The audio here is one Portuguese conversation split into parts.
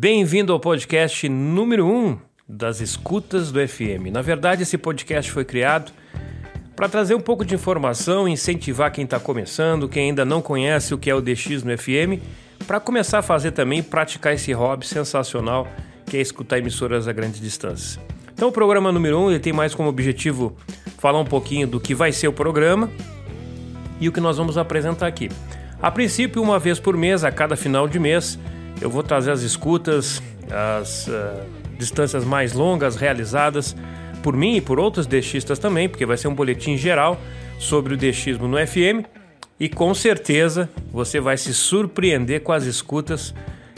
Bem-vindo ao podcast número 1 um das escutas do FM. Na verdade, esse podcast foi criado para trazer um pouco de informação, incentivar quem está começando, quem ainda não conhece o que é o DX no FM, para começar a fazer também, praticar esse hobby sensacional que é escutar emissoras a grandes distâncias. Então, o programa número 1 um, ele tem mais como objetivo falar um pouquinho do que vai ser o programa e o que nós vamos apresentar aqui. A princípio, uma vez por mês, a cada final de mês, eu vou trazer as escutas, as uh, distâncias mais longas realizadas por mim e por outros DXistas também, porque vai ser um boletim geral sobre o DXismo no FM e com certeza você vai se surpreender com as escutas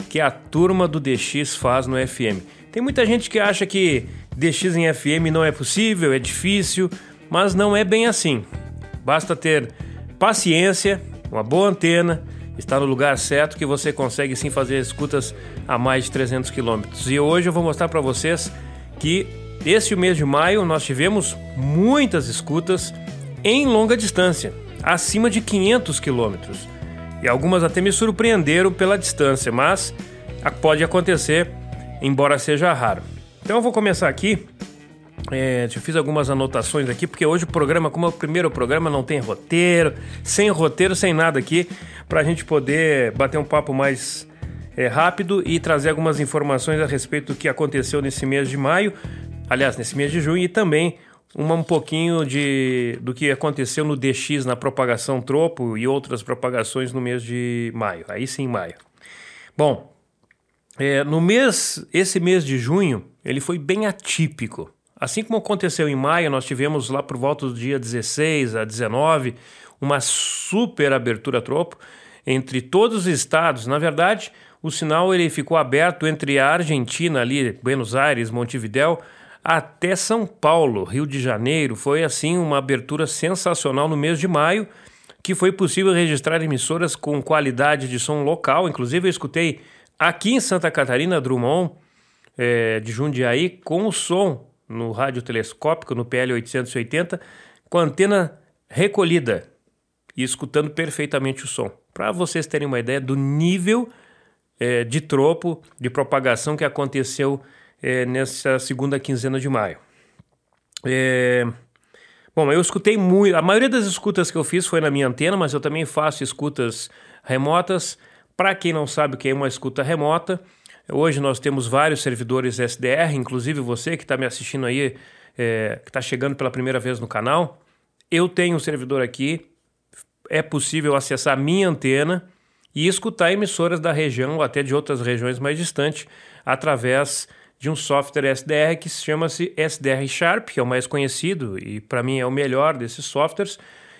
que a turma do DX faz no FM. Tem muita gente que acha que DX em FM não é possível, é difícil, mas não é bem assim. Basta ter paciência, uma boa antena está no lugar certo que você consegue sim fazer escutas a mais de 300 quilômetros. E hoje eu vou mostrar para vocês que este mês de maio nós tivemos muitas escutas em longa distância, acima de 500 quilômetros. E algumas até me surpreenderam pela distância, mas pode acontecer, embora seja raro. Então eu vou começar aqui é, eu fiz algumas anotações aqui, porque hoje o programa, como é o primeiro programa, não tem roteiro, sem roteiro, sem nada aqui, para a gente poder bater um papo mais é, rápido e trazer algumas informações a respeito do que aconteceu nesse mês de maio, aliás, nesse mês de junho, e também uma, um pouquinho de, do que aconteceu no DX, na propagação tropo e outras propagações no mês de maio. Aí sim, maio. Bom, é, no mês, esse mês de junho, ele foi bem atípico. Assim como aconteceu em maio, nós tivemos lá por volta do dia 16 a 19 uma super abertura tropo entre todos os estados. Na verdade, o sinal ele ficou aberto entre a Argentina ali, Buenos Aires, Montevidéu, até São Paulo, Rio de Janeiro. Foi assim uma abertura sensacional no mês de maio, que foi possível registrar emissoras com qualidade de som local. Inclusive eu escutei aqui em Santa Catarina, Drummond, é, de Jundiaí, com o som no rádio telescópico, no PL 880, com a antena recolhida e escutando perfeitamente o som. Para vocês terem uma ideia do nível é, de tropo, de propagação que aconteceu é, nessa segunda quinzena de maio. É... Bom, eu escutei muito. A maioria das escutas que eu fiz foi na minha antena, mas eu também faço escutas remotas. Para quem não sabe o que é uma escuta remota, Hoje nós temos vários servidores SDR, inclusive você que está me assistindo aí, é, que está chegando pela primeira vez no canal. Eu tenho um servidor aqui, é possível acessar minha antena e escutar emissoras da região ou até de outras regiões mais distantes através de um software SDR que chama-se SDR Sharp, que é o mais conhecido e para mim é o melhor desses softwares,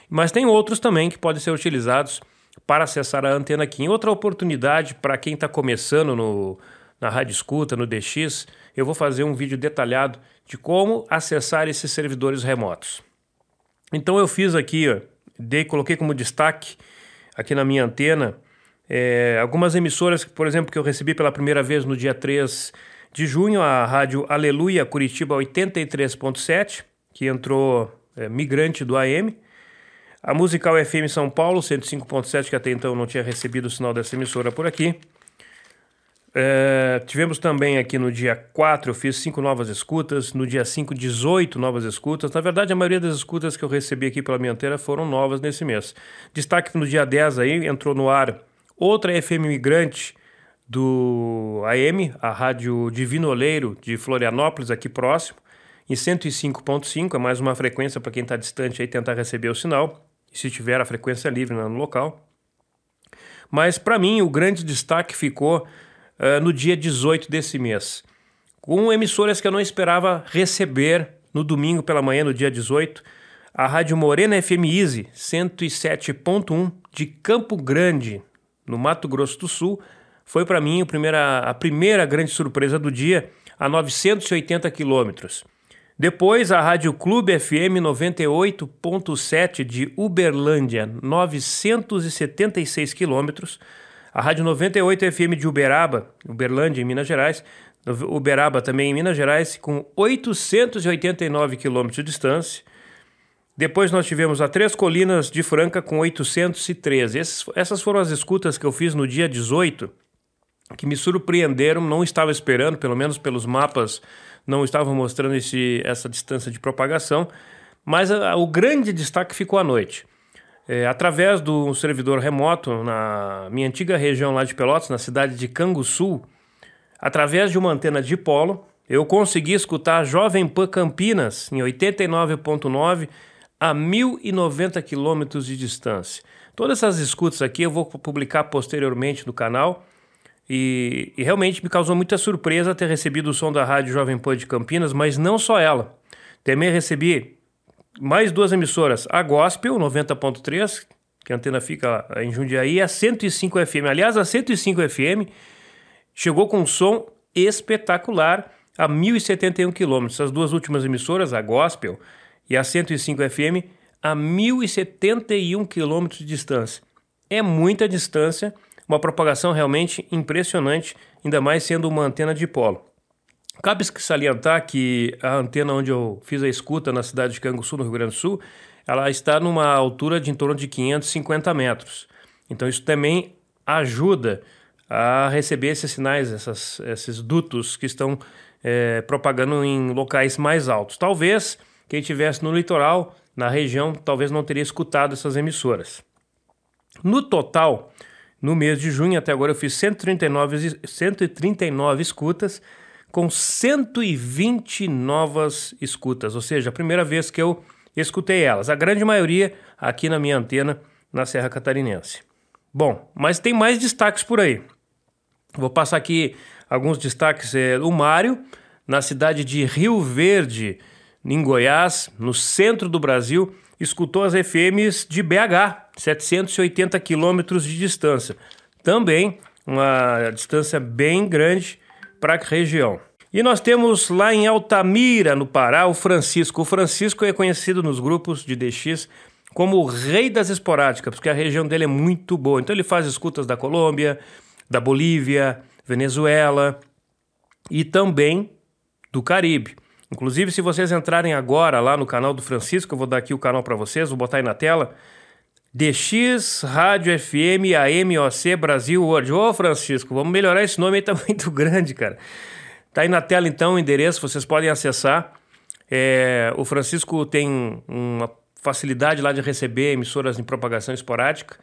mas tem outros também que podem ser utilizados para acessar a antena aqui. Em outra oportunidade, para quem está começando no, na Rádio Escuta, no DX, eu vou fazer um vídeo detalhado de como acessar esses servidores remotos. Então eu fiz aqui, ó, dei, coloquei como destaque aqui na minha antena é, algumas emissoras, por exemplo, que eu recebi pela primeira vez no dia 3 de junho, a rádio Aleluia Curitiba 83.7, que entrou é, migrante do AM. A Musical FM São Paulo 105.7, que até então não tinha recebido o sinal dessa emissora por aqui. É, tivemos também aqui no dia 4, eu fiz cinco novas escutas, no dia 5, 18 novas escutas. Na verdade, a maioria das escutas que eu recebi aqui pela minha antena foram novas nesse mês. Destaque no dia 10 aí, entrou no ar outra FM migrante do AM, a Rádio Divino Oleiro de Florianópolis, aqui próximo, em 105.5, é mais uma frequência para quem está distante aí tentar receber o sinal, se tiver a frequência livre né, no local. Mas para mim o grande destaque ficou uh, no dia 18 desse mês, com emissoras que eu não esperava receber no domingo pela manhã, no dia 18. A Rádio Morena FM Easy 107.1 de Campo Grande, no Mato Grosso do Sul, foi para mim a primeira, a primeira grande surpresa do dia, a 980 quilômetros. Depois, a Rádio Clube FM 98.7 de Uberlândia, 976 quilômetros. A Rádio 98 FM de Uberaba, Uberlândia, em Minas Gerais, Uberaba também em Minas Gerais, com 889 quilômetros de distância. Depois nós tivemos a Três Colinas de Franca com 813. Essas, essas foram as escutas que eu fiz no dia 18 que me surpreenderam, não estava esperando, pelo menos pelos mapas não estavam mostrando esse, essa distância de propagação, mas a, a, o grande destaque ficou à noite. É, através do servidor remoto na minha antiga região lá de Pelotas, na cidade de Canguçu, através de uma antena de polo, eu consegui escutar a Jovem Pan Campinas em 89.9 a 1090 quilômetros de distância. Todas essas escutas aqui eu vou publicar posteriormente no canal e, e, realmente me causou muita surpresa ter recebido o som da Rádio Jovem Pan de Campinas, mas não só ela. Também recebi mais duas emissoras, a Gospel 90.3, que a antena fica em Jundiaí, e a 105 FM. Aliás, a 105 FM chegou com um som espetacular a 1071 quilômetros. As duas últimas emissoras, a Gospel e a 105 FM, a 1071 quilômetros de distância. É muita distância uma propagação realmente impressionante, ainda mais sendo uma antena de polo. Cabe salientar que a antena onde eu fiz a escuta na cidade de Canguçu, no Rio Grande do Sul, ela está numa altura de em torno de 550 metros. Então isso também ajuda a receber esses sinais, essas, esses dutos que estão é, propagando em locais mais altos. Talvez quem estivesse no litoral, na região, talvez não teria escutado essas emissoras. No total, no mês de junho até agora eu fiz 139, 139 escutas com 120 novas escutas, ou seja, a primeira vez que eu escutei elas. A grande maioria aqui na minha antena na Serra Catarinense. Bom, mas tem mais destaques por aí. Vou passar aqui alguns destaques. É, o Mário, na cidade de Rio Verde, em Goiás, no centro do Brasil, escutou as FMs de BH, 780 quilômetros de distância. Também uma distância bem grande para a região. E nós temos lá em Altamira, no Pará, o Francisco. O Francisco é conhecido nos grupos de DX como o rei das esporádicas, porque a região dele é muito boa. Então ele faz escutas da Colômbia, da Bolívia, Venezuela e também do Caribe. Inclusive, se vocês entrarem agora lá no canal do Francisco, eu vou dar aqui o canal para vocês, vou botar aí na tela. DX Rádio FM AMOC Brasil World. Ô, Francisco, vamos melhorar esse nome aí, tá muito grande, cara. Tá aí na tela então o endereço, vocês podem acessar. É, o Francisco tem uma facilidade lá de receber emissoras em propagação esporádica,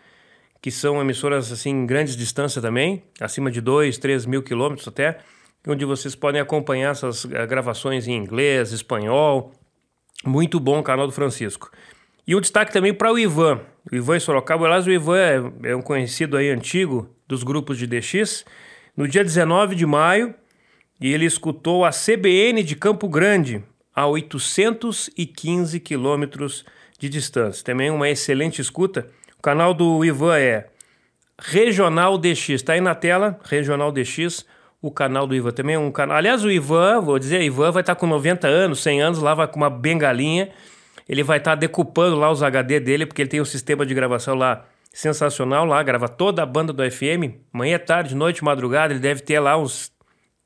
que são emissoras assim em grandes distâncias também, acima de 2, 3 mil quilômetros até onde vocês podem acompanhar essas eh, gravações em inglês, espanhol. Muito bom o canal do Francisco. E um destaque também para o Ivan. O Ivan em Sorocaba. Aliás, o Ivan é, é um conhecido aí antigo dos grupos de DX. No dia 19 de maio, ele escutou a CBN de Campo Grande, a 815 quilômetros de distância. Também uma excelente escuta. O canal do Ivan é Regional DX. Está aí na tela, Regional DX o canal do Ivan também é um canal. Aliás, o Ivan, vou dizer, Ivan vai estar com 90 anos, 100 anos, lá vai com uma bengalinha. Ele vai estar decupando lá os HD dele, porque ele tem um sistema de gravação lá sensacional lá, grava toda a banda do FM, manhã, tarde, noite, madrugada, ele deve ter lá uns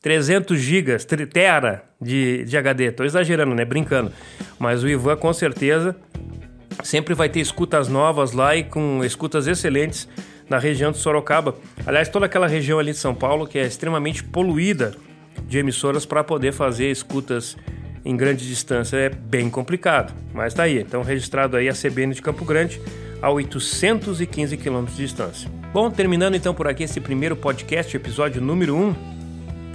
300 gigas, tera de, de HD. Tô exagerando, né? Brincando. Mas o Ivan, com certeza, sempre vai ter escutas novas lá e com escutas excelentes na região de Sorocaba. Aliás, toda aquela região ali de São Paulo que é extremamente poluída de emissoras para poder fazer escutas em grande distância é bem complicado. Mas tá aí, então registrado aí a CBN de Campo Grande a 815 quilômetros de distância. Bom, terminando então por aqui esse primeiro podcast, episódio número 1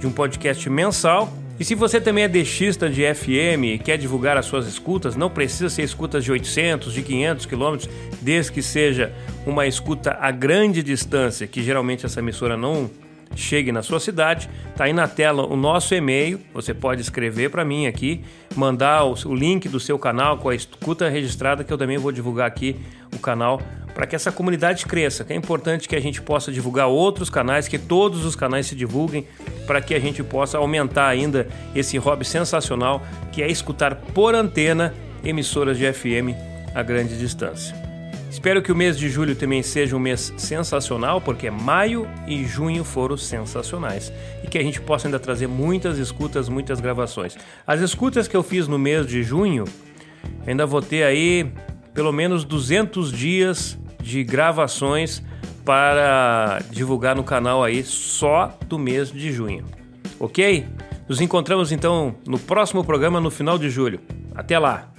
de um podcast mensal e se você também é deixista de FM e quer divulgar as suas escutas, não precisa ser escutas de 800, de 500 quilômetros, desde que seja uma escuta a grande distância, que geralmente essa emissora não chegue na sua cidade. Tá aí na tela o nosso e-mail, você pode escrever para mim aqui, mandar o, o link do seu canal com a escuta registrada, que eu também vou divulgar aqui o canal para que essa comunidade cresça. Que é importante que a gente possa divulgar outros canais, que todos os canais se divulguem, para que a gente possa aumentar ainda esse hobby sensacional que é escutar por antena emissoras de FM a grande distância. Espero que o mês de julho também seja um mês sensacional, porque maio e junho foram sensacionais. E que a gente possa ainda trazer muitas escutas, muitas gravações. As escutas que eu fiz no mês de junho, ainda vou ter aí pelo menos 200 dias de gravações para divulgar no canal aí só do mês de junho. Ok? Nos encontramos então no próximo programa no final de julho. Até lá!